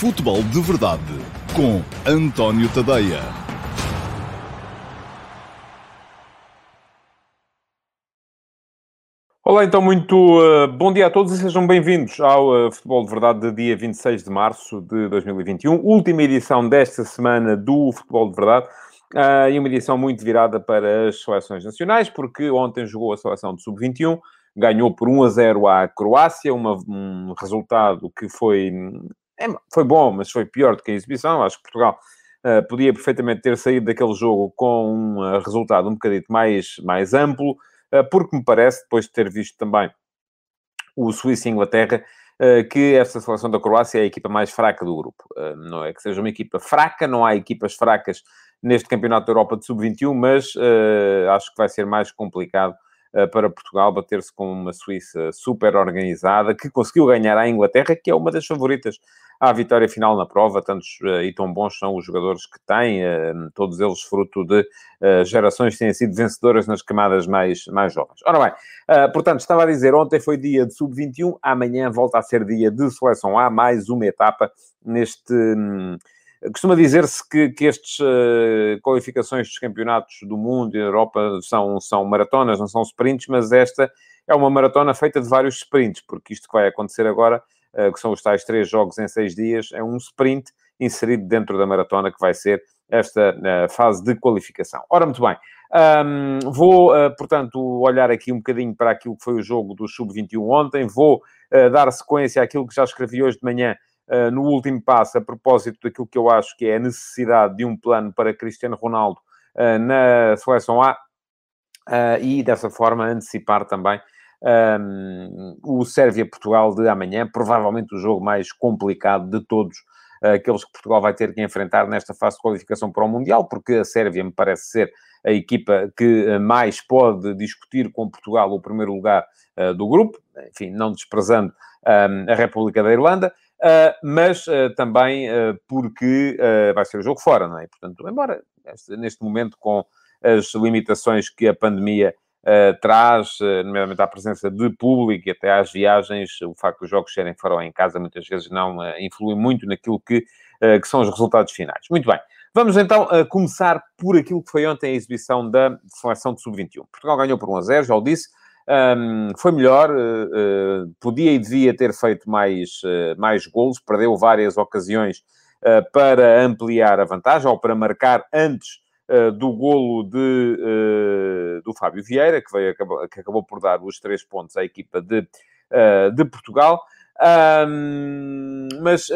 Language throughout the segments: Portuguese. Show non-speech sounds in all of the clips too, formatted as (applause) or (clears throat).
Futebol de Verdade com António Tadeia. Olá, então, muito uh, bom dia a todos e sejam bem-vindos ao uh, Futebol de Verdade de dia 26 de março de 2021, última edição desta semana do Futebol de Verdade. Uh, e uma edição muito virada para as seleções nacionais, porque ontem jogou a seleção de sub-21, ganhou por 1 a 0 à Croácia, uma, um resultado que foi, é, foi bom, mas foi pior do que a exibição. Acho que Portugal uh, podia perfeitamente ter saído daquele jogo com um uh, resultado um bocadito mais, mais amplo, porque me parece, depois de ter visto também o Suíça e Inglaterra, que esta seleção da Croácia é a equipa mais fraca do grupo. Não é que seja uma equipa fraca, não há equipas fracas neste Campeonato da Europa de Sub-21, mas uh, acho que vai ser mais complicado uh, para Portugal bater-se com uma Suíça super organizada, que conseguiu ganhar à Inglaterra, que é uma das favoritas à vitória final na prova. Tantos uh, e tão bons são os jogadores que têm, todos eles fruto de gerações que têm sido vencedoras nas camadas mais, mais jovens. Ora bem, portanto, estava a dizer, ontem foi dia de Sub-21, amanhã volta a ser dia de Seleção A, mais uma etapa neste... Um, Costuma dizer-se que, que estas uh, qualificações dos campeonatos do mundo e da Europa são, são maratonas, não são sprints, mas esta é uma maratona feita de vários sprints, porque isto que vai acontecer agora, que são os tais três jogos em seis dias, é um sprint inserido dentro da maratona que vai ser esta uh, fase de qualificação. Ora, muito bem. Um, vou, uh, portanto, olhar aqui um bocadinho para aquilo que foi o jogo do Sub-21 ontem. Vou uh, dar sequência àquilo que já escrevi hoje de manhã Uh, no último passo, a propósito daquilo que eu acho que é a necessidade de um plano para Cristiano Ronaldo na seleção A, e dessa forma antecipar também um, o Sérvia-Portugal de amanhã, provavelmente o jogo mais complicado de todos aqueles que Portugal vai ter que enfrentar nesta fase de qualificação para o Mundial, porque a Sérvia me parece ser a equipa que mais pode discutir com Portugal o primeiro lugar uh, do grupo, enfim, não desprezando um, a República da Irlanda. Uh, mas uh, também porque vai ser o jogo fora, não é? Portanto, embora este, neste momento, com as limitações que a pandemia traz, nomeadamente à presença de público e até às viagens, o facto de os jogos serem fora ou em casa muitas vezes não influi muito naquilo que, que são os resultados finais. Muito bem. Vamos então começar por aquilo que foi ontem a exibição da seleção de sub-21. Portugal ganhou por 1 a 0, já o disse. Um, foi melhor, uh, podia e devia ter feito mais, uh, mais golos, perdeu várias ocasiões para ampliar a vantagem ou para marcar antes do golo de, do Fábio Vieira, que, veio, que acabou por dar os três pontos à equipa de, de Portugal. Um, mas,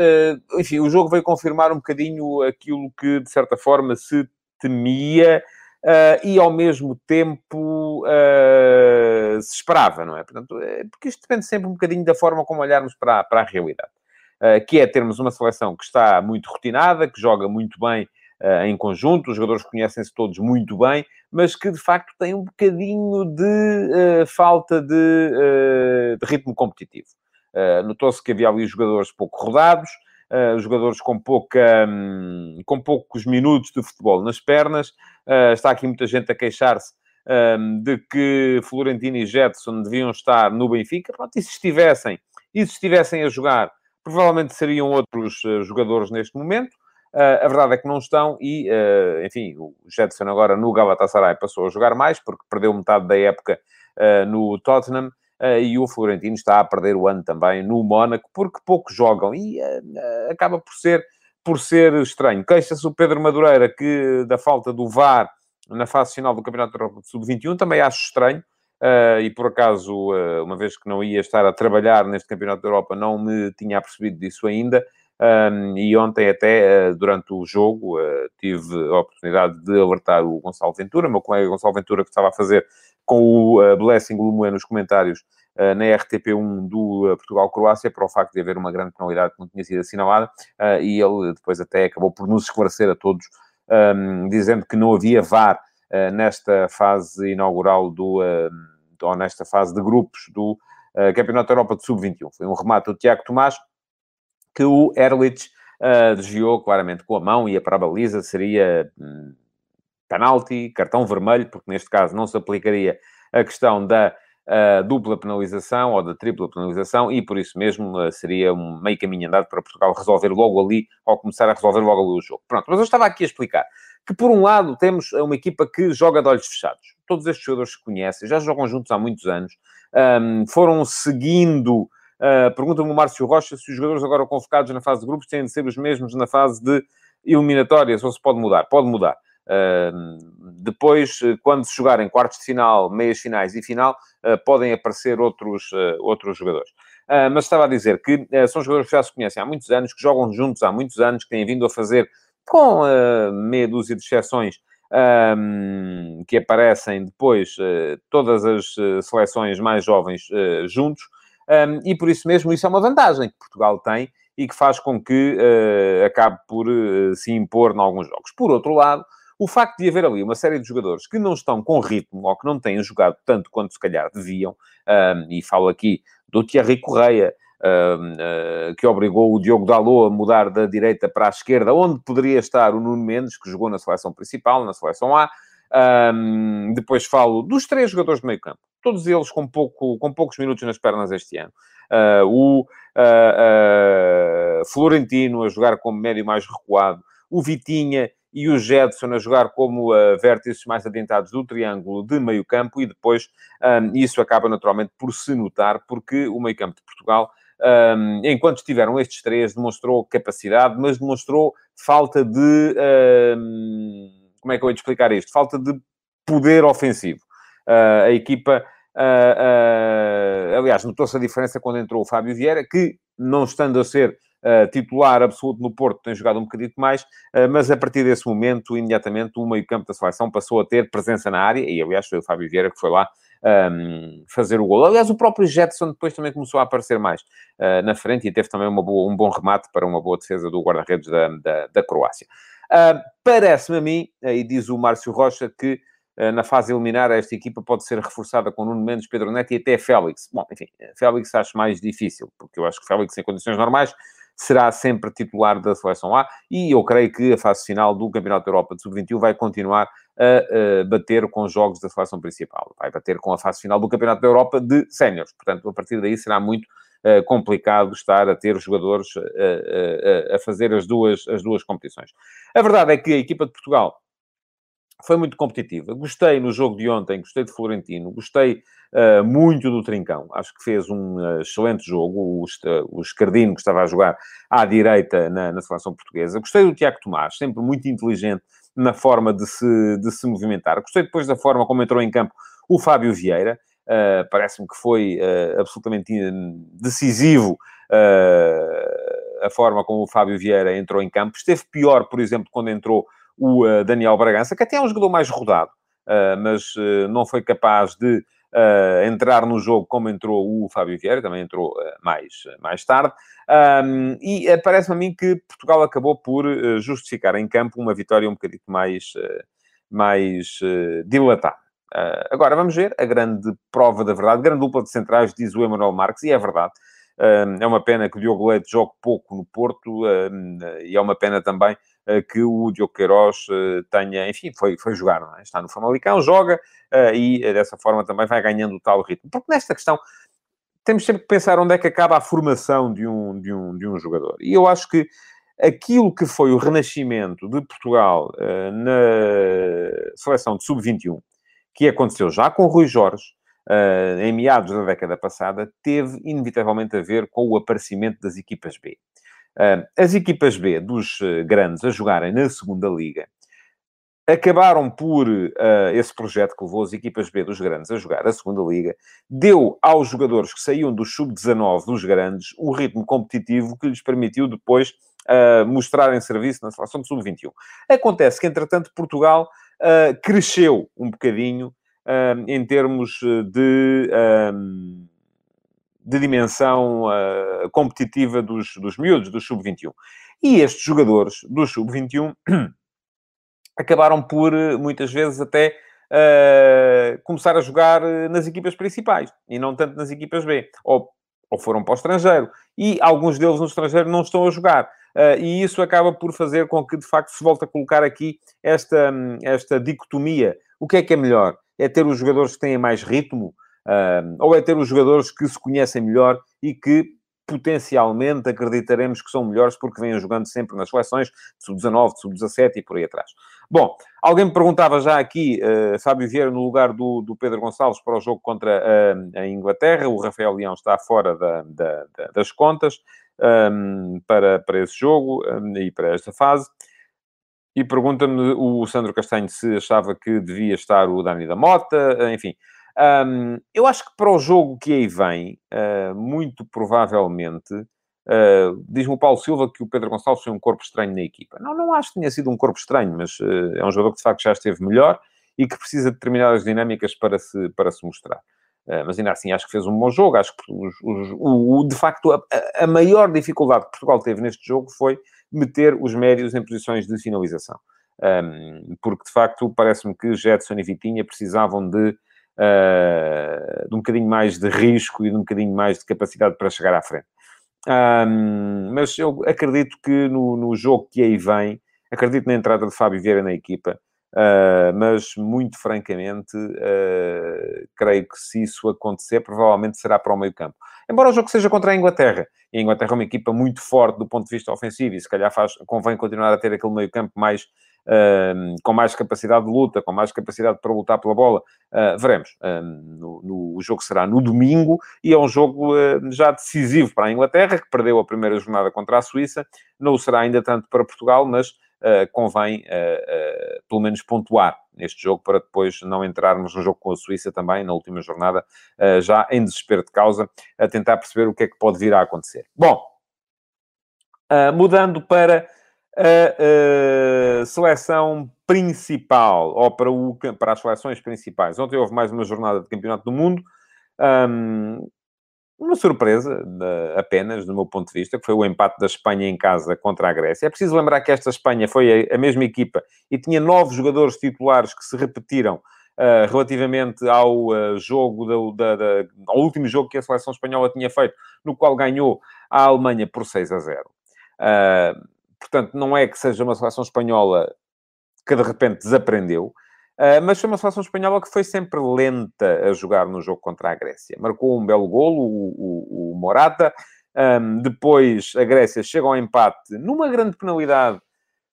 enfim, o jogo veio confirmar um bocadinho aquilo que, de certa forma, se temia uh, e ao mesmo tempo uh, se esperava, não é? Portanto, é, porque isto depende sempre um bocadinho da forma como olharmos para, para a realidade. Uh, que é termos uma seleção que está muito rotinada, que joga muito bem em conjunto, os jogadores conhecem-se todos muito bem, mas que de facto tem um bocadinho de falta de, de, ritmo competitivo. Notou-se que havia ali jogadores pouco rodados, uh, jogadores com, pouca, um, com poucos minutos de futebol nas pernas. Uh, está aqui muita gente a queixar-se um, de que Florentino e Jetson deviam estar no Benfica. Pronto, e se estivessem, e se estivessem a jogar, provavelmente seriam outros uh, jogadores neste momento. Uh, a verdade é que não estão e, uh, enfim, o Jetson agora no Galatasaray passou a jogar mais porque perdeu metade da época uh, no Tottenham Uh, e o Florentino está a perder o ano também no Mónaco, porque poucos jogam e uh, acaba por ser, por ser estranho. Queixa-se o Pedro Madureira que da falta do VAR na fase final do Campeonato Europa Sub-21, também acho estranho. Uh, e por acaso, uma vez que não ia estar a trabalhar neste Campeonato da Europa, não me tinha percebido disso ainda. Um, e ontem até, durante o jogo, tive a oportunidade de alertar o Gonçalo Ventura, meu colega Gonçalo Ventura, que estava a fazer com o uh, Blessing Lumoe nos comentários uh, na RTP1 do uh, Portugal-Croácia, para o facto de haver uma grande penalidade que não tinha sido assinalada, e ele depois até acabou por nos esclarecer a todos, um, dizendo que não havia VAR nesta fase inaugural do, ou nesta fase de grupos do Campeonato da Europa de Sub-21. Foi um remate do Tiago Tomás, que o Erlich desviou claramente com a mão, ia para a baliza, seria... Um, penalti, cartão vermelho, porque neste caso não se aplicaria a questão da uh, dupla penalização ou da tripla penalização e por isso mesmo uh, seria um meio caminho andado para Portugal resolver logo ali, ou começar a resolver logo ali o jogo. Pronto, mas eu estava aqui a explicar que por um lado temos uma equipa que joga de olhos fechados. Todos estes jogadores se conhecem, já jogam juntos há muitos anos, um, foram seguindo... Uh, Pergunta-me o Márcio Rocha se os jogadores agora convocados na fase de grupos têm de ser os mesmos na fase de eliminatórias ou se pode mudar. Pode mudar. Uh, depois, quando se jogarem quartos de final, meias finais e final, uh, podem aparecer outros, uh, outros jogadores. mas estava a dizer que são jogadores que já se conhecem há muitos anos, que jogam juntos há muitos anos, que têm vindo a fazer, com meia dúzia de exceções, um, que aparecem depois, todas as seleções mais jovens juntos, um, e por isso mesmo isso é uma vantagem que Portugal tem e que faz com que acabe por se impor em alguns jogos. Por outro lado, o facto de haver ali uma série de jogadores que não estão com ritmo ou que não têm jogado tanto quanto se calhar deviam, um, e falo aqui do Thierry Correia, uh, ah, que obrigou o Diogo Dalot a mudar da direita para a esquerda, onde poderia estar o Nuno Mendes, que jogou na seleção principal, na seleção A. Um, depois falo dos três jogadores de meio campo, todos eles com, pouco, com poucos minutos nas pernas este ano. Uh, o uh, Florentino a jogar como médio mais recuado, o Vitinha e o Jetson a jogar como uh, vértices mais adiantados do triângulo de meio campo e depois um, isso acaba naturalmente por se notar porque o meio campo de Portugal um, enquanto estiveram estes três, demonstrou capacidade, mas demonstrou falta de. Como é que eu ia explicar isto? Falta de poder ofensivo. Uh, a equipa. Uh, uh, aliás, notou-se a diferença quando entrou o Fábio Vieira, que, não estando a ser titular absoluto no Porto, tem jogado um bocadito mais, mas a partir desse momento, imediatamente, o meio-campo da seleção passou a ter presença na área, e aliás foi o Fábio Vieira que foi lá um, fazer o gol. Aliás, o próprio Jetson depois também começou a aparecer mais uh, na frente e teve também uma boa, um bom remate para uma boa defesa do guarda-redes da, da, da, Croácia. Uh, Parece-me a mim, e diz o Márcio Rocha, que uh, na fase eliminar esta equipa pode ser reforçada com Nuno Mendes, Pedro Neto e até Félix. Bom, enfim, Félix acho mais difícil, porque eu acho que Félix em condições normais será sempre titular da Seleção A e eu creio que a fase final do Campeonato da Europa de Sub-21 vai continuar a, bater com os jogos da Seleção Principal. Vai bater com a fase final do Campeonato da Europa de Séniores. Portanto, a partir daí será muito uh, complicado estar a ter jogadores uh, uh, a fazer as duas, as duas competições. A verdade é que a equipa de Portugal foi muito competitiva. Gostei no jogo de ontem, gostei de Florentino, gostei uh, muito do Trincão. Acho que fez um uh, excelente jogo. O, o Escardino, que estava a jogar à direita na, na, seleção portuguesa. Gostei do Tiago Tomás, sempre muito inteligente na forma de se, de se movimentar. Gostei depois da forma como entrou em campo o Fábio Vieira. Uh, Parece-me que foi absolutamente decisivo a forma como o Fábio Vieira entrou em campo. Esteve pior, por exemplo, quando entrou o uh, Daniel Bragança, que até é um jogador mais rodado, uh, mas uh, não foi capaz de entrar no jogo como entrou o Fábio Vieira, também entrou mais, mais tarde. Um, e parece-me a mim que Portugal acabou por justificar em campo uma vitória um bocadinho mais, mais dilatada. Uh, agora vamos ver a grande prova da verdade, grande dupla de centrais, diz o Emanuel Marques, e é verdade. Uh, é uma pena que o Diogo Leite jogue pouco no Porto, uh, e é uma pena também que o Diogo Queiroz tenha, enfim, foi, foi jogar, é? está no Famalicão, joga e dessa forma também vai ganhando o tal ritmo. Porque nesta questão temos sempre que pensar onde é que acaba a formação de um, de um, de um jogador. E eu acho que aquilo que foi o renascimento de Portugal na seleção de sub-21, que aconteceu já com Rui Jorge, em meados da década passada, teve inevitavelmente a ver com o aparecimento das equipas B. As equipas B dos eh, grandes a jogarem na segunda liga acabaram por uh, esse projeto que levou as equipas B dos grandes a jogar a segunda liga, deu aos jogadores que saíam do sub-19 dos grandes o ritmo competitivo que lhes permitiu depois uh, mostrarem serviço na seleção de sub-21. Acontece que, entretanto, Portugal uh, cresceu um bocadinho em termos de de dimensão uh, competitiva dos, dos miúdos, do sub-21. E estes jogadores do sub-21 (clears throat) acabaram por, muitas vezes, até uh, começar a jogar nas equipas principais e não tanto nas equipas B. Ou, ou foram para o estrangeiro. E alguns deles no estrangeiro não estão a jogar. Uh, e isso acaba por fazer com que, de facto, se volte a colocar aqui esta, esta dicotomia. O que é que é melhor? É ter os jogadores que têm mais ritmo? Uh, ou é ter os jogadores que se conhecem melhor e que potencialmente acreditaremos que são melhores porque vêm jogando sempre nas seleções de sub-19, de sub-17 e por aí atrás. Bom, alguém me perguntava já aqui, uh, Fábio Vieira no lugar do, do, Pedro Gonçalves para o jogo contra uh, a Inglaterra, o Rafael Leão está fora da, da, da, das contas um, para, para esse jogo um, e para esta fase. E pergunta-me o Sandro Castanho se achava que devia estar o Dani da Mota, enfim. Um, eu acho que para o jogo que aí vem, uh, muito provavelmente, uh, diz-me o Paulo Silva que o Pedro Gonçalves foi um corpo estranho na equipa. Não, não acho que tenha sido um corpo estranho, mas uh, é um jogador que de facto já esteve melhor e que precisa de determinadas dinâmicas para se, para se mostrar. mas ainda assim, acho que fez um bom jogo. Acho que, os, os, o, de facto, a, a, maior dificuldade que Portugal teve neste jogo foi meter os médios em posições de finalização. Um, porque, de facto, parece-me que Jetson e Vitinha precisavam de uh, de um bocadinho mais de risco e de um bocadinho mais de capacidade para chegar à frente. Um, mas eu acredito que no, no, jogo que aí vem, acredito na entrada de Fábio Vieira na equipa, uh, mas muito francamente, uh, creio que se isso acontecer, provavelmente será para o meio campo. Embora o jogo seja contra a Inglaterra, e a Inglaterra é uma equipa muito forte do ponto de vista ofensivo, e se calhar faz, convém continuar a ter aquele meio campo com mais capacidade de luta, com mais capacidade para lutar pela bola. Uh, veremos. No, no, o jogo será no domingo e é um jogo uh, já decisivo para a Inglaterra, que perdeu a primeira jornada contra a Suíça. Não será ainda tanto para Portugal, mas uh, convém pelo menos pontuar neste jogo para depois não entrarmos no jogo com a Suíça também, na última jornada, já em desespero de causa, a tentar perceber o que é que pode vir a acontecer. Bom, mudando para a, a seleção principal, ou para, o, para as seleções principais. Ontem houve mais uma jornada de Campeonato do Mundo. Um, uma surpresa, apenas, do meu ponto de vista, que foi o empate da Espanha em casa contra a Grécia. É preciso lembrar que esta Espanha foi a, a mesma equipa e tinha nove jogadores titulares que se repetiram uh, relativamente ao uh, jogo, da, da, da, ao último jogo que a seleção espanhola tinha feito, no qual ganhou a Alemanha por 6 a 0. Uh, Portanto, não é que seja uma seleção espanhola que de repente desaprendeu, uh, mas foi uma seleção espanhola que foi sempre lenta a jogar no jogo contra a Grécia. Marcou um belo golo, o, o, o Morata. Um, depois a Grécia chega ao empate numa grande penalidade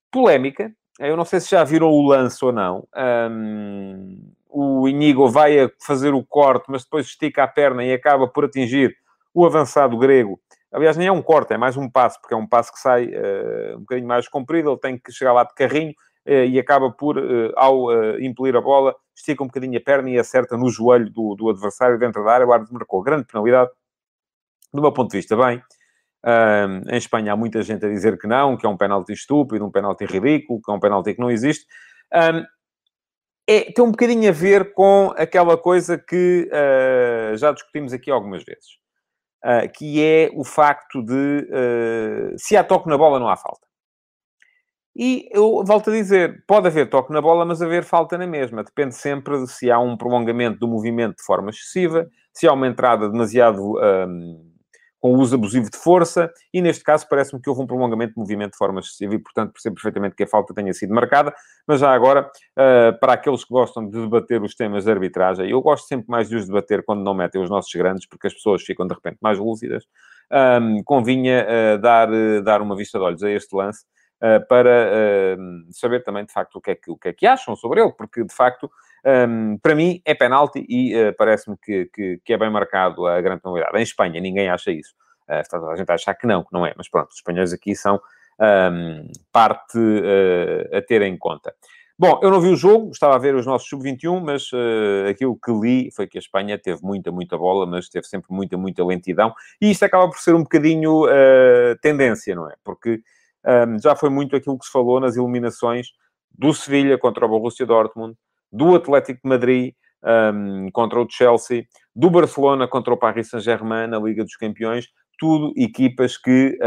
polémica. Eu não sei se já viram o lance ou não. Um, o Inigo vai a fazer o corte, mas depois estica a perna e acaba por atingir o avançado grego Aliás, nem é um corte, é mais um passo, porque é um passo que sai uh, um bocadinho mais comprido, ele tem que chegar lá de carrinho uh, e acaba por, uh, ao impelir a bola, estica um bocadinho a perna e acerta no joelho do, do adversário dentro da área. O árbitro marcou grande penalidade. Do meu ponto de vista, bem. em Espanha há muita gente a dizer que não, que é um penalti estúpido, um penalti ridículo, que é um penalti que não existe. Um, é, tem um bocadinho a ver com aquela coisa que já discutimos aqui algumas vezes uh, que é o facto de uh, se há toque na bola, não há falta. E eu volto a dizer, pode haver toque na bola, mas haver falta na mesma. Depende sempre de se há um prolongamento do movimento de forma excessiva, se há uma entrada demasiado um, com o uso abusivo de força, e neste caso parece-me que houve um prolongamento de movimento de forma excessiva e, portanto, percebo perfeitamente que a falta tenha sido marcada, mas já agora, uh, para aqueles que gostam de debater os temas de arbitragem, eu gosto sempre mais de os debater quando não metem os nossos grandes, porque as pessoas ficam, de repente, mais lúcidas, um, convinha uh, dar, uh, dar uma vista de olhos a este lance, para saber também, de facto, o que, é que, o que é que acham sobre ele, porque, de facto, um, para mim, é penalti e uh, parece-me que, que, que, é bem marcado a grande penalidade. Em Espanha, ninguém acha isso. Uh, a gente acha que não, que não é. Mas pronto, os espanhóis aqui são um, parte uh, a ter em conta. Bom, eu não vi o jogo, estava a ver os nossos sub-21, mas uh, aquilo que li foi que a Espanha teve muita, muita bola, mas teve sempre muita, muita lentidão. E isto acaba por ser um bocadinho uh, tendência, não é? Porque um, já foi muito aquilo que se falou nas eliminações do Sevilha contra o Borussia Dortmund, do Atlético de Madrid um, contra o Chelsea, do Barcelona contra o Paris Saint-Germain na Liga dos Campeões, tudo equipas que,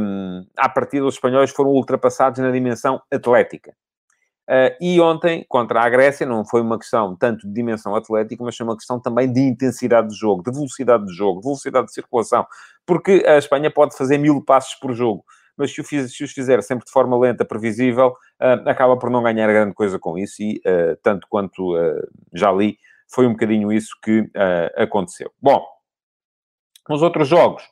um, à partida, os espanhóis foram ultrapassados na dimensão atlética. Uh, e ontem, contra a Grécia, não foi uma questão tanto de dimensão atlética, mas foi uma questão também de intensidade de jogo, de velocidade de jogo, de velocidade de circulação, porque a Espanha pode fazer mil passos por jogo mas se, fiz, se os fizer sempre de forma lenta, previsível, uh, acaba por não ganhar grande coisa com isso e, uh, tanto quanto uh, já li, foi um bocadinho isso que aconteceu. Bom, nos outros jogos,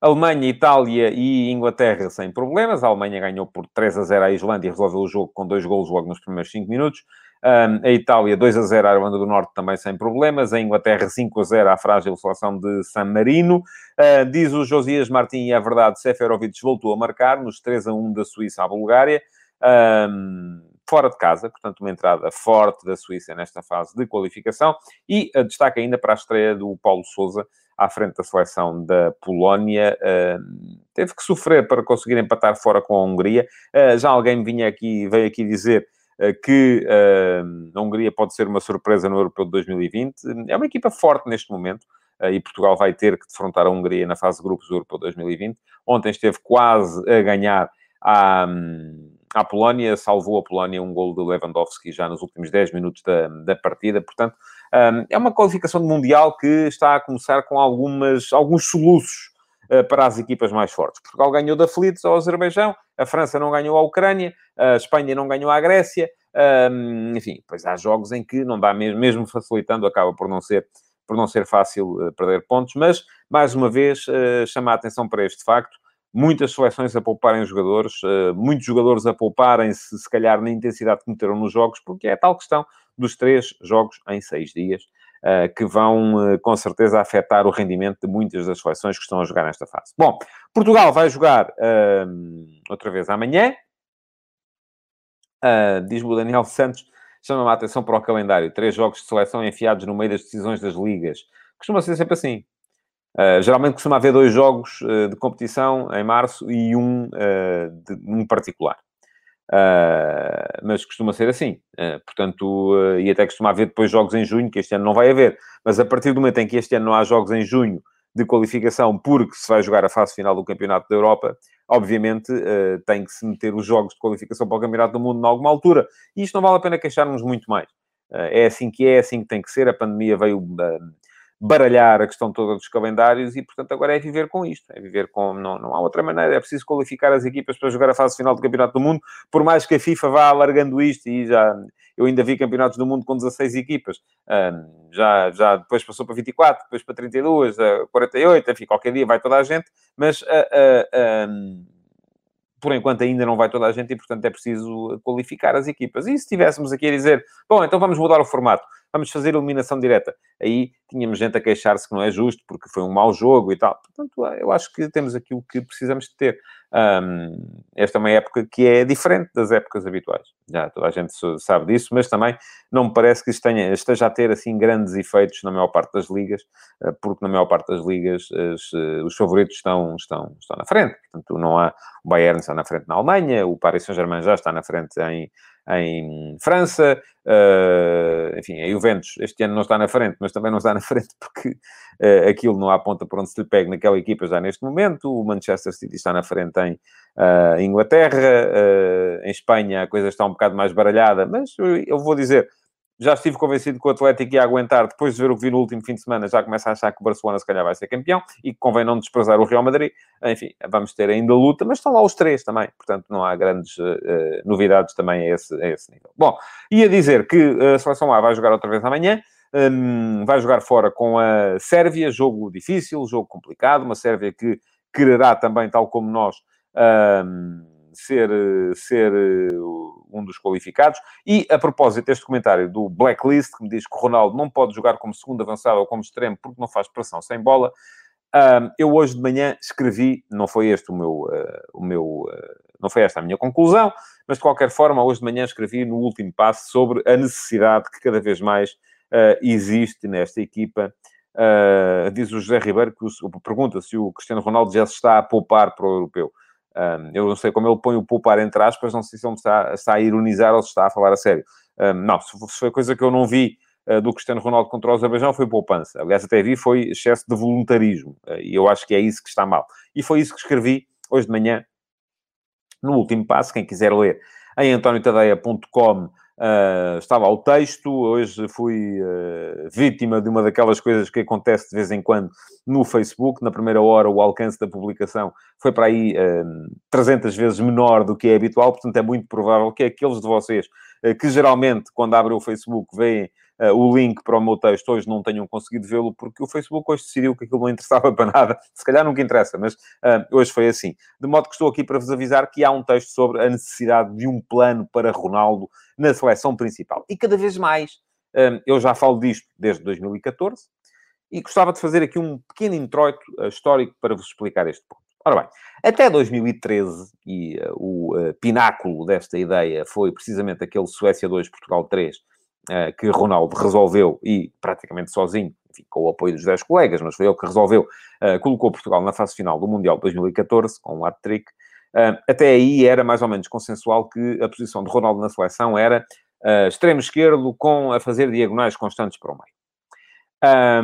Alemanha, Itália e Inglaterra sem problemas. A Alemanha ganhou por 3 a 0 à Islândia e resolveu o jogo com dois golos logo nos primeiros 5 minutos. Um, a Itália 2 a 0 à Irlanda do Norte também sem problemas. A Inglaterra 5 a 0 à frágil seleção de San Marino. Uh, diz o Josias Martins, e é verdade, Seferovic voltou a marcar nos 3 a 1 da Suíça à Bulgária. Um, fora de casa, portanto, uma entrada forte da Suíça nesta fase de qualificação. E uh, destaque ainda para a estreia do Paulo Souza à frente da seleção da Polónia. Uh, teve que sofrer para conseguir empatar fora com a Hungria. Uh, já alguém vinha aqui, veio aqui dizer que a Hungria pode ser uma surpresa no Europeu de 2020. É uma equipa forte neste momento. E Portugal vai ter que defrontar a Hungria na fase de grupos do Europeu 2020. Ontem esteve quase a ganhar à, à Polónia, salvou a Polónia um gol de Lewandowski já nos últimos 10 minutos da, da partida. Portanto, é uma qualificação de Mundial que está a começar com algumas, alguns soluços eh, para as equipas mais fortes. Portugal ganhou da Flites ao Azerbaijão, a França não ganhou à Ucrânia, a Espanha não ganhou à Grécia. enfim, pois há jogos em que não dá mesmo, mesmo facilitando, acaba por não ser por não ser fácil eh, perder pontos, mas, mais uma vez, uh, chama a atenção para este facto muitas seleções a pouparem jogadores, muitos jogadores a pouparem-se, se calhar, na intensidade que meteram nos jogos, porque é a tal questão dos três jogos em seis dias, que vão, uh, com certeza, afetar o rendimento de muitas das seleções que estão a jogar nesta fase. Bom, Portugal vai jogar uh, outra vez amanhã. Diz-me o Daniel Santos, chama-me a atenção para o calendário. Três jogos de seleção enfiados no meio das decisões das ligas. Costuma ser sempre assim. Uh, geralmente costuma haver dois jogos uh, de competição em março e um, uh, de, um particular. Uh, mas costuma ser assim. Uh, portanto, uh, e até costuma haver depois jogos em junho, que este ano não vai haver. Mas a partir do momento em que este ano não há jogos em junho de qualificação, porque se vai jogar a fase final do Campeonato da Europa, obviamente tem que se meter os jogos de qualificação para o Campeonato do Mundo em alguma altura. E isto não vale a pena queixarmos muito mais. é assim que é, é assim que tem que ser. A pandemia veio baralhar a questão toda dos calendários e, portanto, agora é viver com isto. É viver com... Não, não há outra maneira. É preciso qualificar as equipas para jogar a fase final do Campeonato do Mundo, por mais que a FIFA vá alargando isto e já... Eu ainda vi campeonatos do mundo com 16 equipas. Um, já, já depois passou para 24, depois para 32, 48, enfim, qualquer dia vai toda a gente, mas... Uh, uh, um, por enquanto ainda não vai toda a gente e, portanto, é preciso qualificar as equipas. E se estivéssemos aqui a dizer, bom, então vamos mudar o formato, vamos fazer eliminação direta, aí tínhamos gente a queixar-se que não é justo, porque foi um mau jogo e tal. Portanto, eu acho que temos aquilo que precisamos de ter. Um, esta é uma época que é diferente das épocas habituais. Já toda a gente sabe disso, mas também não me parece que tenha, esteja a ter assim grandes efeitos na maior parte das ligas, eh, porque na maior parte das ligas as, eh, os favoritos estão, estão, estão na frente. Portanto, não há. O Bayern está na frente na Alemanha, o Paris Saint-Germain já está na frente em, em França, uh, enfim, a Juventus este ano não está na frente, mas também não está na frente (laughs) porque uh, aquilo não há ponta por onde se lhe pegue naquela equipa já neste momento. O Manchester City está na frente em uh, Inglaterra, em Espanha a coisa está um bocado mais baralhada, mas eu, eu vou dizer, já estive convencido que o Atlético ia aguentar, depois de ver o que vi no último fim de semana, já começa a achar que o Barcelona se calhar vai ser campeão e que convém não desprezar o Real Madrid. Enfim, vamos ter ainda luta, mas estão lá os três também, portanto não há grandes uh, novidades também a esse, a esse nível. Bom, ia dizer que a Seleção A vai jogar outra vez amanhã, um, vai jogar fora com a Sérvia, jogo difícil, jogo complicado, uma Sérvia que quererá também, tal como nós, um, ser, ser um dos qualificados. E a propósito deste comentário do Blacklist, que me diz que Ronaldo não pode jogar como segundo avançado ou como extremo porque não faz pressão sem bola. eu hoje de manhã escrevi, não foi este o meu, uh, o meu uh, não foi esta a minha conclusão, mas de qualquer forma, hoje de manhã escrevi no último passo sobre a necessidade que cada vez mais existe nesta equipa. diz o José Ribeiro que o, pergunta se o Cristiano Ronaldo já se está a poupar para o europeu. Eu não sei como ele põe o poupar entre aspas, não sei se ele está, está a ironizar ou se está a falar a sério. Não, se foi coisa que eu não vi uh, do Cristiano Ronaldo contra o Azerbaijão, foi poupança. Aliás, até vi foi excesso de voluntarismo. E eu acho que é isso que está mal. E foi isso que escrevi hoje de manhã, no último passo. Quem quiser ler, em antoniotadeia.com Uh, estava ao texto, hoje fui uh, vítima de uma daquelas coisas que acontece de vez em quando no Facebook. Na primeira hora, o alcance da publicação foi para aí uh, 300 vezes menor do que é habitual, portanto, é muito provável que aqueles de vocês que geralmente, quando abrem o Facebook, veem uh, o link para o meu texto hoje não tenham conseguido vê-lo, porque o Facebook hoje decidiu que aquilo não interessava (laughs) para nada. Se calhar nunca interessa, mas uh, hoje foi assim. De modo que estou aqui para vos avisar que há um texto sobre a necessidade de um plano para Ronaldo na seleção principal. E cada vez mais, uh, eu já falo disto desde 2014, e gostava de fazer aqui um pequeno introito histórico para vos explicar este ponto. Ora bem, até 2013, e uh, o pináculo desta ideia foi precisamente aquele Suécia 2, Portugal 3, uh, que Ronaldo resolveu, e praticamente sozinho, enfim, com o apoio dos 10 colegas, mas foi ele que resolveu, colocou Portugal na fase final do Mundial de 2014, com um hat-trick. até aí era mais ou menos consensual que a posição de Ronaldo na seleção era extremo esquerdo com a fazer diagonais constantes para o meio.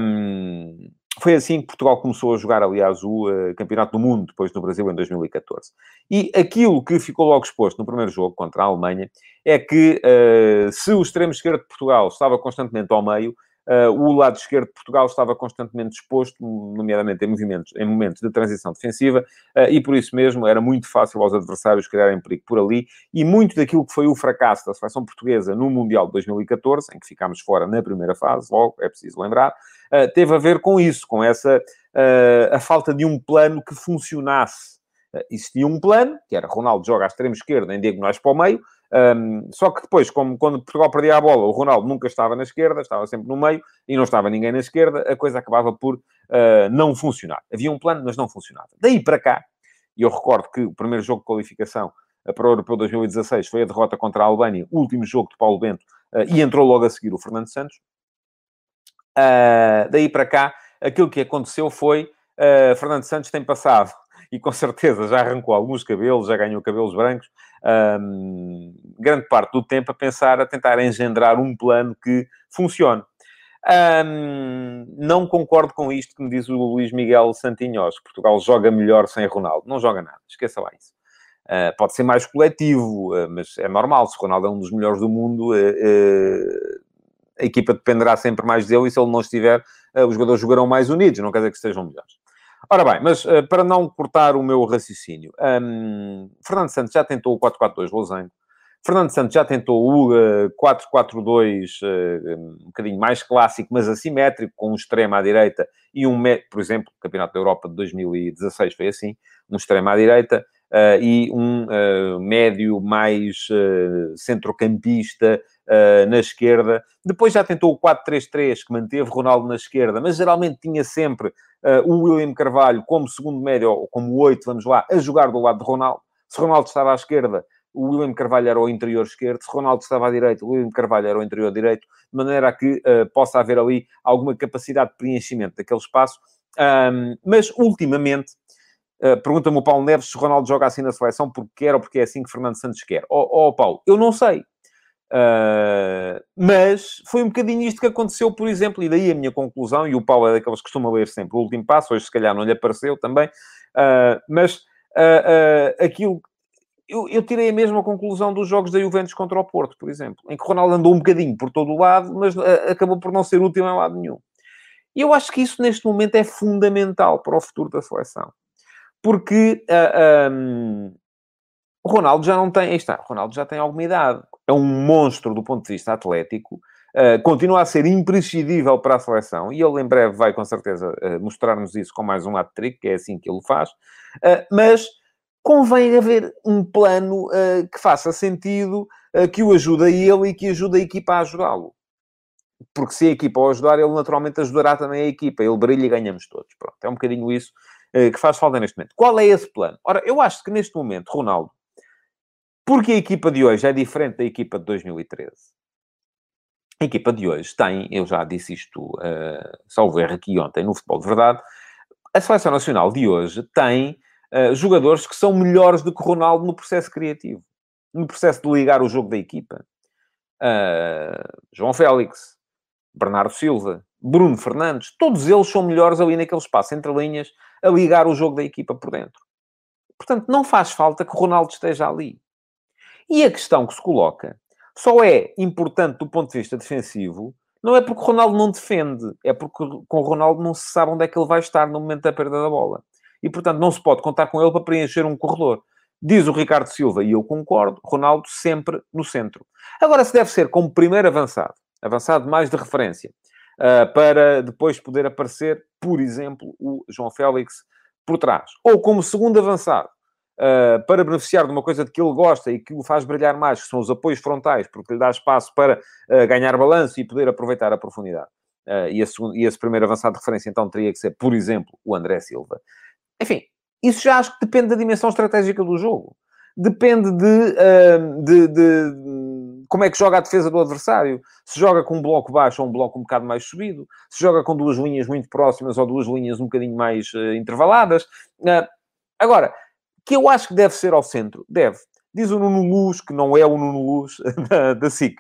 Um, foi assim que Portugal começou a jogar, aliás, o uh, Campeonato do Mundo, depois do Brasil, em 2014. E aquilo que ficou logo exposto no primeiro jogo contra a Alemanha é que uh, se o extremo esquerdo de Portugal estava constantemente ao meio, uh, o lado esquerdo de Portugal estava constantemente exposto, nomeadamente em, movimentos, em momentos de transição defensiva, e por isso mesmo era muito fácil aos adversários criarem perigo por ali. E muito daquilo que foi o fracasso da seleção portuguesa no Mundial de 2014, em que ficámos fora na primeira fase, logo, é preciso lembrar, uh, teve a ver com isso, com essa uh, a falta de um plano que funcionasse. Uh, existia um plano, que era Ronaldo joga à extrema esquerda em diagonais para o meio, um, só que depois, como quando Portugal perdia a bola, o Ronaldo nunca estava na esquerda, estava sempre no meio e não estava ninguém na esquerda, a coisa acabava por uh, não funcionar. Havia um plano, mas não funcionava. Daí para cá, e eu recordo que o primeiro jogo de qualificação para o Europeu 2016 foi a derrota contra a Albânia, último jogo de Paulo Bento, uh, e entrou logo a seguir o Fernando Santos. Uh, daí para cá, aquilo que aconteceu foi uh, Fernando Santos tem passado e com certeza já arrancou alguns cabelos, já ganhou cabelos brancos, um, grande parte do tempo a pensar, a tentar engendrar um plano que funcione. Um, não concordo com isto que me diz o Luís Miguel Santinhos. Portugal joga melhor sem Ronaldo. Não joga nada, esqueça lá isso. Uh, pode ser mais coletivo, uh, mas é normal. Se Ronaldo é um dos melhores do mundo, uh, a equipa dependerá sempre mais dele e se ele não estiver, uh, os jogadores jogarão mais unidos, não quer dizer que estejam melhores. Ora bem, mas uh, para não cortar o meu raciocínio, um, Fernando Santos já tentou o 4-4-2 losango, Fernando Santos já tentou o uh, 4-4-2 uh, um bocadinho mais clássico, mas assimétrico, com um extremo à direita e um, por exemplo, o Campeonato da Europa de 2016 foi assim, um extremo à direita e um médio mais uh, centrocampista na esquerda. Depois já tentou o 4-3-3, que manteve Ronaldo na esquerda, mas geralmente tinha sempre o William Carvalho como segundo médio, ou como oito, vamos lá, a jogar do lado de Ronaldo. Se Ronaldo estava à esquerda, o William Carvalho era o interior esquerdo, se Ronaldo estava à direita, o William Carvalho era o interior direito, de maneira a que uh, possa haver ali alguma capacidade de preenchimento daquele espaço. Um, mas, ultimamente, Uh, Pergunta-me o Paulo Neves se Ronaldo joga assim na seleção porque quer ou porque é assim que Fernando Santos quer. Ó oh, oh, Paulo, eu não sei. Uh, mas foi um bocadinho isto que aconteceu, por exemplo, e daí a minha conclusão, e o Paulo é daqueles que costuma ler sempre o último passo, hoje se calhar não lhe apareceu também, uh, mas uh, aquilo... Eu, eu, tirei a mesma conclusão dos jogos da Juventus contra o Porto, por exemplo, em que Ronaldo andou um bocadinho por todo o lado, mas acabou por não ser útil em lado nenhum. E eu acho que isso, neste momento, é fundamental para o futuro da seleção porque um, o Ronaldo já não tem, aí está, Ronaldo já tem alguma idade, é um monstro do ponto de vista atlético, uh, continua a ser imprescindível para a seleção, e ele em breve vai com certeza uh, mostrar-nos isso com mais um hat-trick, que é assim que ele faz, mas convém haver um plano que faça sentido, que o ajude a ele e que ajude a equipa a ajudá-lo. Porque se a equipa o ajudar, ele naturalmente ajudará também a equipa. Ele brilha e ganhamos todos. Pronto, é um bocadinho isso que faz falta neste momento. Qual é esse plano? Ora, eu acho que neste momento, Ronaldo, porque a equipa de hoje é diferente da equipa de 2013. A equipa de hoje tem, eu já disse isto, uh, salvo erro aqui ontem, no Futebol de Verdade, a Seleção Nacional de hoje tem uh, jogadores que são melhores do que Ronaldo no processo criativo. No processo de ligar o jogo da equipa. Uh, João Félix, Bernardo Silva, Bruno Fernandes, todos eles são melhores ali naquele espaço entre linhas, a ligar o jogo da equipa por dentro. Portanto, não faz falta que Ronaldo esteja ali. E a questão que se coloca só é importante do ponto de vista defensivo, não é porque o Ronaldo não defende, é porque com o Ronaldo não se sabe onde é que ele vai estar no momento da perda da bola. E, portanto, não se pode contar com ele para preencher um corredor. Diz o Ricardo Silva, e eu concordo, Ronaldo sempre no centro. Agora, se deve ser como primeiro avançado, avançado mais de referência, uh, para depois poder aparecer, por exemplo, o João Félix por trás. Ou como segundo avançado, uh, para beneficiar de uma coisa de que ele gosta e que o faz brilhar mais, que são os apoios frontais, porque lhe dá espaço para uh, ganhar balanço e poder aproveitar a profundidade. e, esse, e esse primeiro avançado de referência, então, teria que ser, por exemplo, o André Silva. Enfim, isso já acho que depende da dimensão estratégica do jogo. Depende de, de, de como é que joga a defesa do adversário. Se joga com um bloco baixo ou um bloco um bocado mais subido. Se joga com duas linhas muito próximas ou duas linhas um bocadinho mais uh, intervaladas. Uh, agora, que eu acho que deve ser ao centro, deve. Diz o Nuno Luz, que não é o Nuno Luz (laughs) da, da SIC.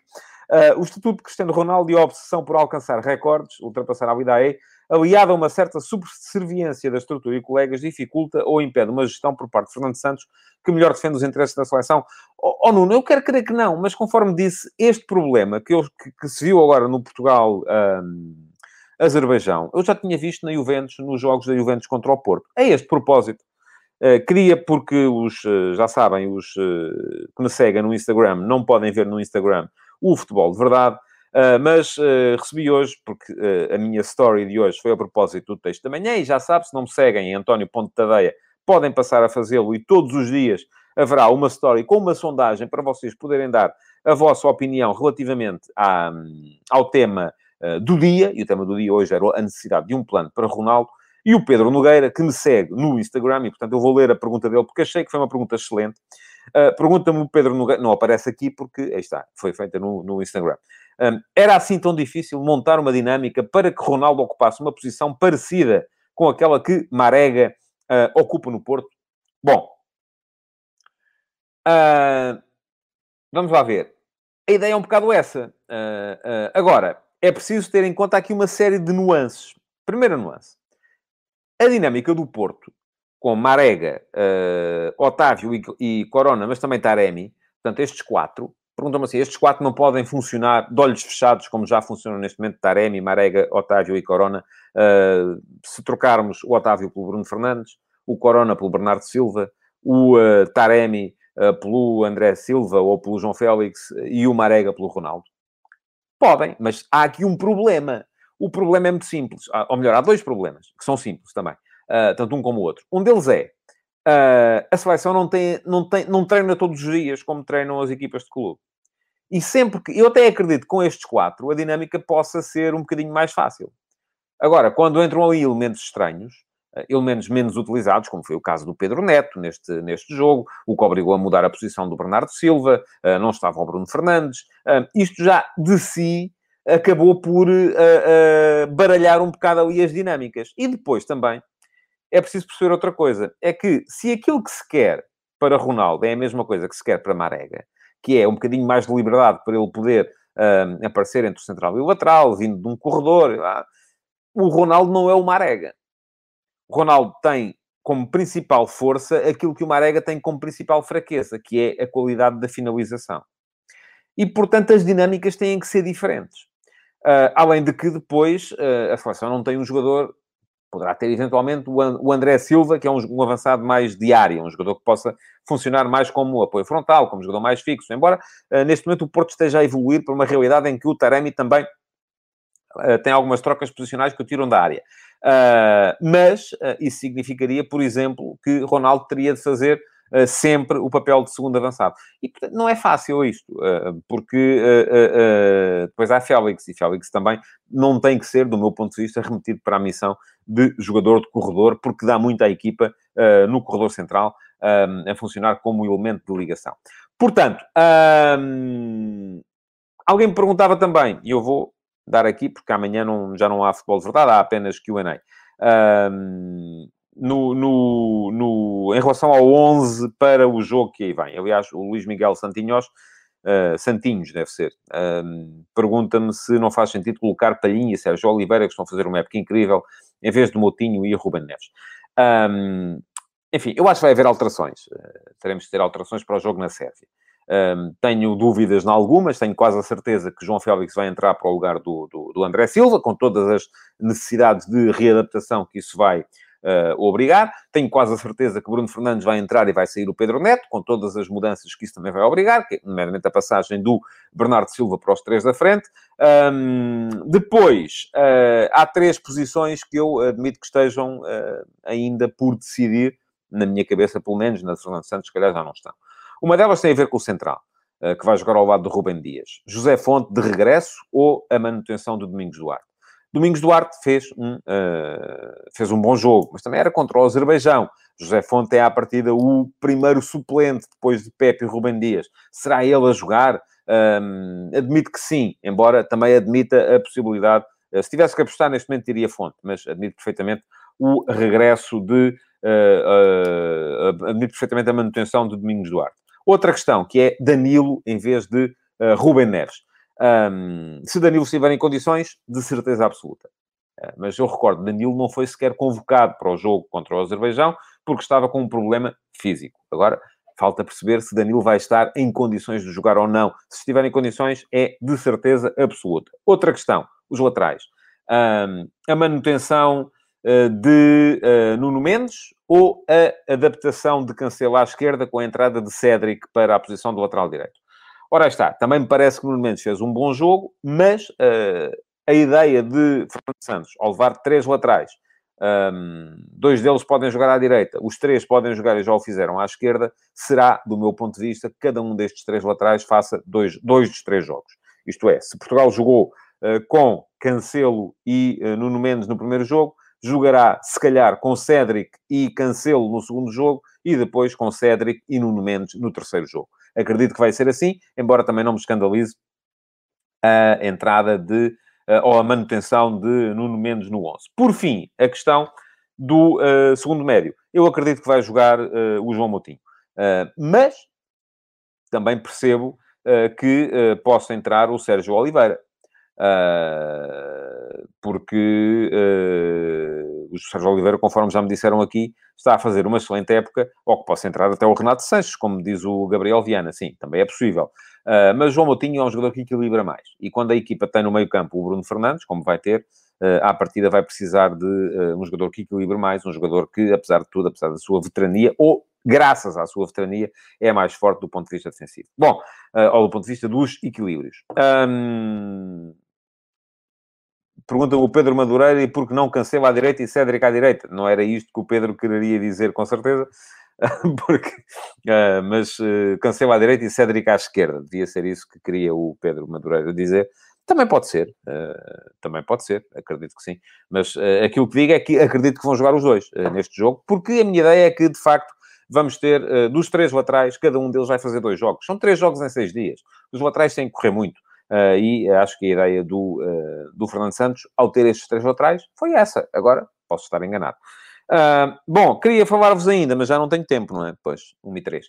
Uh, o Estatuto de Cristiano Ronaldo e a obsessão por alcançar recordes, ultrapassar a IDAE, aliado a uma certa subserviência da estrutura e colegas, dificulta ou impede uma gestão por parte de Fernando Santos que melhor defende os interesses da seleção. Oh, oh, Nuno, eu quero crer que não, mas conforme disse, este problema que, eu, que, que se viu agora no Portugal... Um, Azerbaijão, eu já tinha visto na Juventus, nos jogos da Juventus contra o Porto. A este propósito, queria, porque os, uh, já sabem, os uh, que me seguem no Instagram não podem ver no Instagram o futebol de verdade, mas recebi hoje, porque a minha story de hoje foi a propósito do texto da manhã, e já sabe, se não me seguem em António Ponte Tadeia, podem passar a fazê-lo, e todos os dias haverá uma story com uma sondagem para vocês poderem dar a vossa opinião relativamente à, ao tema do dia, e o tema do dia hoje era a necessidade de um plano para Ronaldo, e o Pedro Nogueira, que me segue no Instagram, e portanto eu vou ler a pergunta dele, porque achei que foi uma pergunta excelente. Pergunta-me o Pedro Nogueira, não aparece aqui porque, aí está, foi feita no, no Instagram. Um, era assim tão difícil montar uma dinâmica para que Ronaldo ocupasse uma posição parecida com aquela que Marega uh, ocupa no Porto? Bom, uh, vamos lá ver. A ideia é um bocado essa. Uh, agora, é preciso ter em conta aqui uma série de nuances. Primeira nuance. A dinâmica do Porto, com Marega, Otávio e, e Corona, mas também Taremi, portanto, estes quatro, Perguntam-me assim, estes quatro não podem funcionar de olhos fechados, como já funcionam neste momento Taremi, Marega, Otávio e Corona, uh, se trocarmos o Otávio pelo Bruno Fernandes, o Corona pelo Bernardo Silva, o uh, Taremi uh, pelo André Silva ou pelo João Félix e o Marega pelo Ronaldo? Podem, mas há aqui um problema. O problema é muito simples. Ou melhor, há dois problemas, que são simples também. tanto um como o outro. Um deles é, Uh, a seleção não, tem, não, tem, não treina todos os dias como treinam as equipas de clube. E sempre que. Eu até acredito que com estes quatro a dinâmica possa ser um bocadinho mais fácil. Agora, quando entram ali elementos estranhos, ah, elementos menos utilizados, como foi o caso do Pedro Neto neste, neste jogo, o que obrigou a mudar a posição do Bernardo Silva, uh, não estava o Bruno Fernandes, uh, isto já de si acabou por baralhar um bocado ali as dinâmicas. E depois também é preciso perceber outra coisa. É que se aquilo que se quer para Ronaldo é a mesma coisa que se quer para Marega, que é um bocadinho mais de liberdade para ele poder um, aparecer entre o central e o lateral, vindo de um corredor, o Ronaldo não é o Marega. O Ronaldo tem como principal força aquilo que o Marega tem como principal fraqueza, que é a qualidade da finalização. E, portanto, as dinâmicas têm que ser diferentes. Uh, além de que depois uh, a seleção não tem um jogador Poderá ter eventualmente o André Silva, que é um, avançado mais diário, um jogador que possa funcionar mais como apoio frontal, como jogador mais fixo. Embora uh, neste momento o Porto esteja a evoluir para uma realidade em que o Taremi também tem algumas trocas posicionais que o tiram da área. Mas isso significaria, por exemplo, que Ronaldo teria de fazer sempre o papel de segundo avançado. E portanto, não é fácil isto, uh, porque uh, depois há Félix, e Félix também não tem que ser, do meu ponto de vista, remetido para a missão de jogador de corredor, porque dá muito à equipa no corredor central a funcionar como elemento de ligação. Portanto, alguém me perguntava também, e eu vou dar aqui, porque amanhã não, já não há futebol de verdade, há apenas QA. Um, no, no, no, em relação ao 11 para o jogo que aí vem. Aliás, o Luís Miguel Santinhos, uh, Santinhos deve ser, uh, pergunta-me se não faz sentido colocar Palhinha e Sérgio Oliveira, que estão a fazer uma época incrível, em vez de Moutinho e Ruben Neves. Um, enfim, eu acho que vai haver alterações. Uh, teremos de ter alterações para o jogo na Sérvia. Um, tenho dúvidas em algumas, tenho quase a certeza que João Félix vai entrar para o lugar do, do, do André Silva, com todas as necessidades de readaptação que isso vai uh, obrigar. Tenho quase a certeza que Bruno Fernandes vai entrar e vai sair o Pedro Neto, com todas as mudanças que isso também vai obrigar, que é, nomeadamente a passagem do Bernardo Silva para os três da frente. Um, depois, uh, há três posições que eu admito que estejam uh, ainda por decidir, na minha cabeça, pelo menos, na de Fernando Santos, se calhar já não estão. Uma delas tem a ver com o central, que vai jogar ao lado do Rubem Dias. José Fonte de regresso ou a manutenção do Domingos Duarte? Domingos Duarte fez um, uh, fez um bom jogo, mas também era contra o Azerbaijão. José Fonte é, à partida, o primeiro suplente depois de Pepe e Rubem Dias. Será ele a jogar? Um, admito que sim, embora também admita a possibilidade, uh, se tivesse que apostar neste momento, diria Fonte, mas admito perfeitamente o regresso de. Uh, admito perfeitamente a manutenção de Domingos Duarte. Outra questão, que é Danilo em vez de Rubem Neves. Um, se Danilo estiver em condições, de certeza absoluta. Uh, mas eu recordo, Danilo não foi sequer convocado para o jogo contra o Azerbaijão porque estava com um problema físico. Agora, falta perceber se Danilo vai estar em condições de jogar ou não. Se estiver em condições, é de certeza absoluta. Outra questão, os laterais. Um, a manutenção uh, de uh, Nuno Mendes ou a adaptação de Cancelo à esquerda com a entrada de Cédric para a posição do lateral direito? Ora, está. Também me parece que Nuno Mendes fez um bom jogo, mas uh, a ideia de Fernando Santos, ao levar três laterais, um, ehm, dois deles podem jogar à direita, os três podem jogar e já o fizeram à esquerda, será, do meu ponto de vista, que cada um destes três laterais faça dois, dois dos três jogos. Isto é, se Portugal jogou uh, com Cancelo e uh, Nuno Mendes no primeiro jogo, jogará, se calhar, com Cédric e Cancelo no segundo jogo e depois com Cédric e Nuno Mendes no terceiro jogo. Acredito que vai ser assim, embora também não me escandalize a entrada de, uh, ou a manutenção de Nuno Mendes no 11. Por fim, a questão do uh, segundo médio. Eu acredito que vai jogar uh, o João Moutinho. mas também percebo que possa entrar o Sérgio Oliveira. Porque o Sérgio Oliveira, conforme já me disseram aqui, está a fazer uma excelente época, ou que possa entrar até o Renato Sanches, como diz o Gabriel Viana, sim, também é possível. Uh, mas João Moutinho é um jogador que equilibra mais. E quando a equipa tem no meio campo o Bruno Fernandes, como vai ter, uh, à partida vai precisar de uh, um jogador que equilibre mais, um jogador que, apesar de tudo, apesar da sua veterania, ou graças à sua veterania, é mais forte do ponto de vista defensivo. Bom, ou do ponto de vista dos equilíbrios. Um, Pergunta o Pedro Madureira e por que não cancela à direita e Cédric à direita? Não era isto que o Pedro queria dizer, com certeza. (laughs) Porque, uh, mas uh, cancela à direita e Cédric à esquerda. Devia ser isso que queria o Pedro Madureira dizer. Também pode ser, uh, também pode ser, acredito que sim. Mas uh, aquilo que digo é que acredito que vão jogar os dois neste jogo, porque a minha ideia é que, de facto, vamos ter, dos três laterais, cada um deles vai fazer dois jogos. São três jogos em seis dias. Os laterais têm que correr muito. Uh, e acho que a ideia do, uh, do Fernando Santos, ao ter estes três laterais, foi essa. Agora, posso estar enganado. Uh, bom, queria falar-vos ainda, mas já não tenho tempo, não é? Depois, 1 e 3.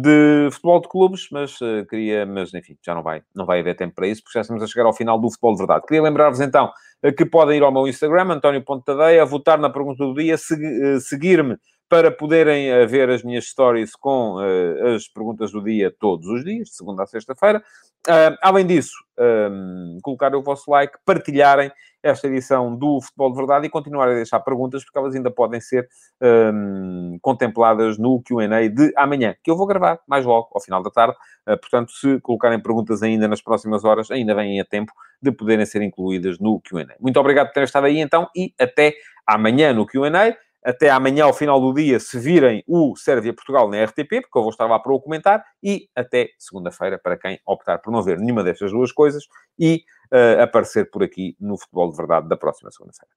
de futebol de clubes, mas queria, mas enfim, já não vai, não vai haver tempo para isso, porque já estamos a chegar ao final do futebol de verdade. Queria lembrar-vos então que podem ir ao meu Instagram, António Pontadeia, votar na pergunta do dia, segui seguir-me para poderem uh, ver as minhas stories com uh, as perguntas do dia todos os dias, de segunda a sexta-feira. Uh, além disso, um, colocarem o vosso like, partilharem esta edição do Futebol de Verdade e continuarem a deixar perguntas, porque elas ainda podem ser um, contempladas no Q&A de amanhã, que eu vou gravar mais logo, ao final da tarde. Uh, portanto, se colocarem perguntas ainda nas próximas horas, ainda vêm a tempo de poderem ser incluídas no Q&A. Muito obrigado por terem estado aí, então, e até amanhã no Q&A até amanhã, ao final do dia, se virem o Sérvia-Portugal na RTP, porque eu vou estar lá para o comentar, e até segunda-feira, para quem optar por não ver nenhuma destas duas coisas, e uh, aparecer por aqui no Futebol de Verdade da próxima segunda-feira.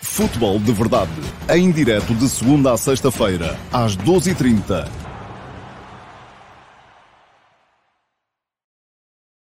Futebol de Verdade, em direto de segunda a sexta-feira, às 12h30